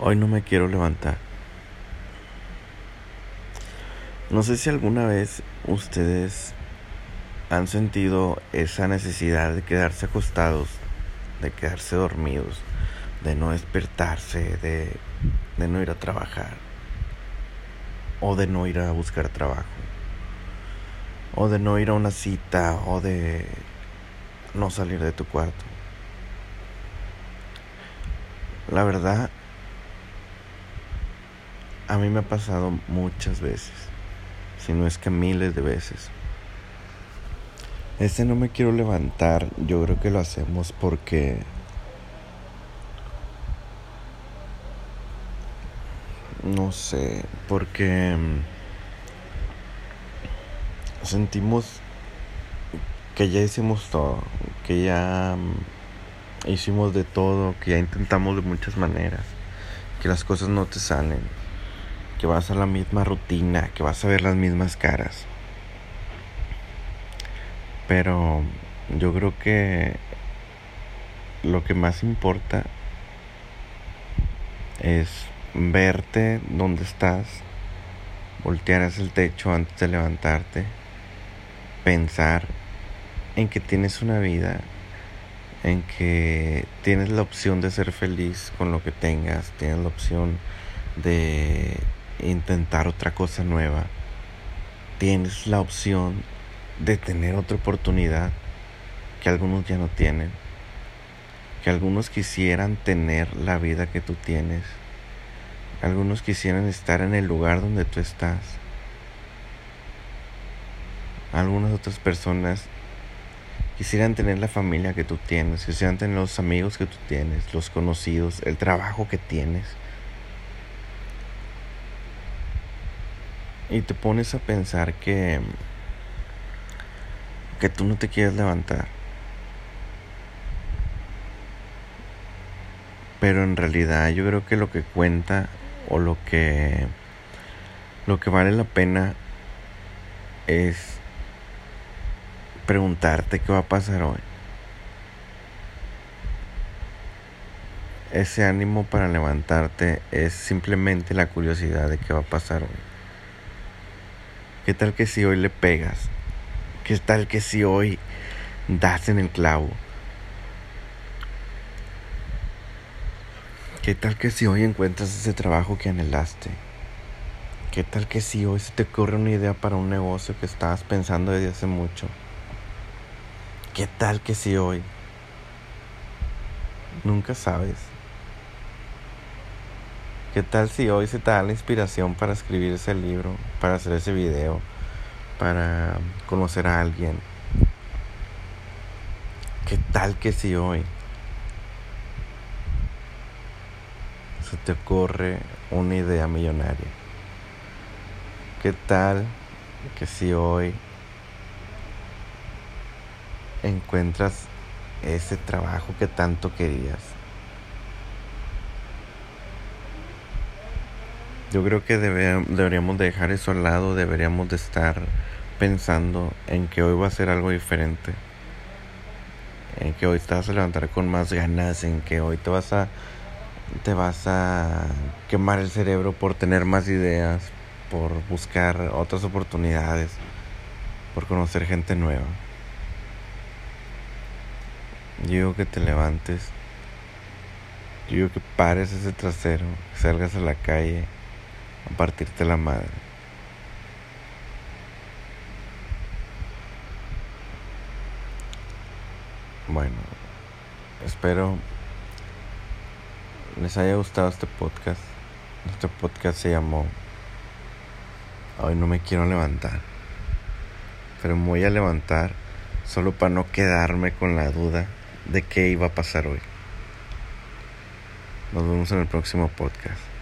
Hoy no me quiero levantar. No sé si alguna vez ustedes han sentido esa necesidad de quedarse acostados, de quedarse dormidos, de no despertarse, de, de no ir a trabajar, o de no ir a buscar trabajo, o de no ir a una cita, o de no salir de tu cuarto. La verdad, a mí me ha pasado muchas veces, si no es que miles de veces. Este no me quiero levantar, yo creo que lo hacemos porque no sé, porque mm, sentimos que ya hicimos todo, que ya mm, hicimos de todo, que ya intentamos de muchas maneras, que las cosas no te salen que vas a la misma rutina, que vas a ver las mismas caras. Pero yo creo que lo que más importa es verte donde estás, voltear hacia el techo antes de levantarte, pensar en que tienes una vida, en que tienes la opción de ser feliz con lo que tengas, tienes la opción de intentar otra cosa nueva, tienes la opción de tener otra oportunidad que algunos ya no tienen, que algunos quisieran tener la vida que tú tienes, algunos quisieran estar en el lugar donde tú estás, algunas otras personas quisieran tener la familia que tú tienes, quisieran tener los amigos que tú tienes, los conocidos, el trabajo que tienes. Y te pones a pensar que que tú no te quieres levantar. Pero en realidad yo creo que lo que cuenta o lo que lo que vale la pena es preguntarte qué va a pasar hoy. Ese ánimo para levantarte es simplemente la curiosidad de qué va a pasar hoy. ¿Qué tal que si hoy le pegas? ¿Qué tal que si hoy das en el clavo? ¿Qué tal que si hoy encuentras ese trabajo que anhelaste? ¿Qué tal que si hoy se te ocurre una idea para un negocio que estabas pensando desde hace mucho? ¿Qué tal que si hoy? Nunca sabes. ¿Qué tal si hoy se te da la inspiración para escribir ese libro, para hacer ese video, para conocer a alguien? ¿Qué tal que si hoy se te ocurre una idea millonaria? ¿Qué tal que si hoy encuentras ese trabajo que tanto querías? Yo creo que deberíamos dejar eso al lado, deberíamos de estar pensando en que hoy va a ser algo diferente, en que hoy te vas a levantar con más ganas, en que hoy te vas a te vas a quemar el cerebro por tener más ideas, por buscar otras oportunidades, por conocer gente nueva. Yo digo que te levantes, yo digo que pares ese trasero, que salgas a la calle a partirte la madre. Bueno, espero les haya gustado este podcast. Este podcast se llamó Hoy no me quiero levantar. Pero me voy a levantar solo para no quedarme con la duda de qué iba a pasar hoy. Nos vemos en el próximo podcast.